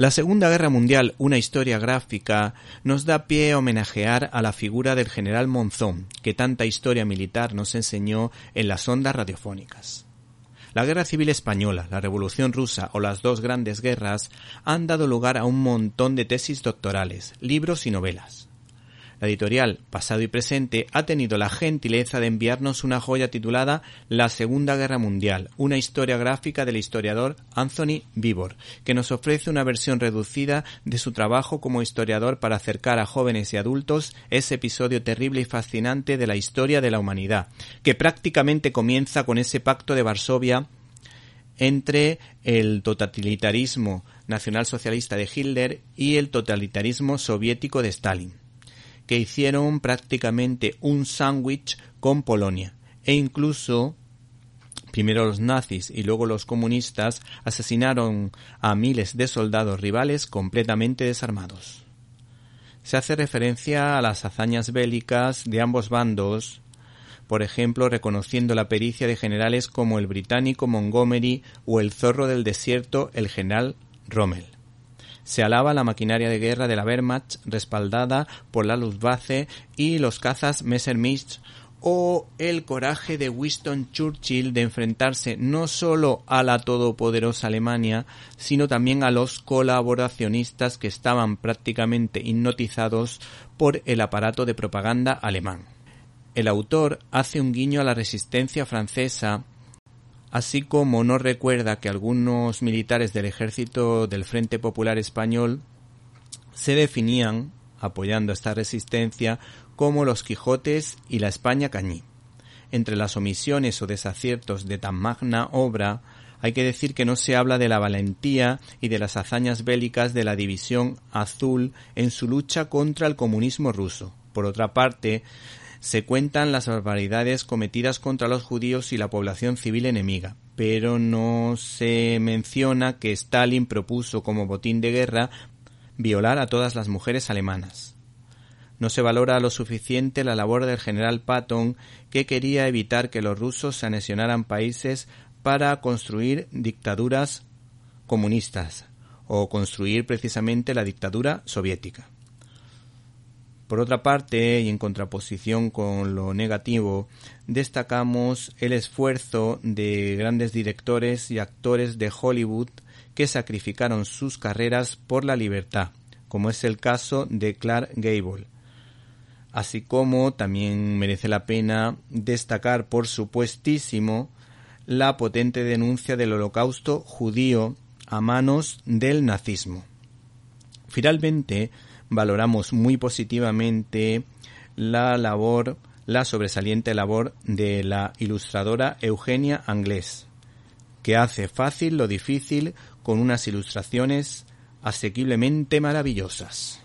La Segunda Guerra Mundial, una historia gráfica, nos da pie a homenajear a la figura del general Monzón, que tanta historia militar nos enseñó en las ondas radiofónicas. La Guerra Civil Española, la Revolución Rusa o las dos grandes guerras han dado lugar a un montón de tesis doctorales, libros y novelas. La editorial Pasado y Presente ha tenido la gentileza de enviarnos una joya titulada La Segunda Guerra Mundial, una historia gráfica del historiador Anthony Vivor, que nos ofrece una versión reducida de su trabajo como historiador para acercar a jóvenes y adultos ese episodio terrible y fascinante de la historia de la humanidad, que prácticamente comienza con ese pacto de Varsovia entre el totalitarismo nacionalsocialista de Hitler y el totalitarismo soviético de Stalin que hicieron prácticamente un sándwich con Polonia e incluso primero los nazis y luego los comunistas asesinaron a miles de soldados rivales completamente desarmados. Se hace referencia a las hazañas bélicas de ambos bandos, por ejemplo reconociendo la pericia de generales como el británico Montgomery o el zorro del desierto el general Rommel. Se alaba la maquinaria de guerra de la Wehrmacht respaldada por la Luftwaffe y los cazas Messerschmitt o el coraje de Winston Churchill de enfrentarse no solo a la todopoderosa Alemania, sino también a los colaboracionistas que estaban prácticamente hipnotizados por el aparato de propaganda alemán. El autor hace un guiño a la resistencia francesa así como no recuerda que algunos militares del ejército del Frente Popular Español se definían, apoyando esta resistencia, como los Quijotes y la España Cañí. Entre las omisiones o desaciertos de tan magna obra, hay que decir que no se habla de la valentía y de las hazañas bélicas de la División Azul en su lucha contra el comunismo ruso. Por otra parte, se cuentan las barbaridades cometidas contra los judíos y la población civil enemiga, pero no se menciona que Stalin propuso como botín de guerra violar a todas las mujeres alemanas. No se valora lo suficiente la labor del general Patton, que quería evitar que los rusos se anexionaran países para construir dictaduras comunistas o construir precisamente la dictadura soviética. Por otra parte, y en contraposición con lo negativo, destacamos el esfuerzo de grandes directores y actores de Hollywood que sacrificaron sus carreras por la libertad, como es el caso de Clark Gable. Así como también merece la pena destacar, por supuestísimo, la potente denuncia del holocausto judío a manos del nazismo. Finalmente, valoramos muy positivamente la labor, la sobresaliente labor de la ilustradora Eugenia Anglés, que hace fácil lo difícil con unas ilustraciones asequiblemente maravillosas.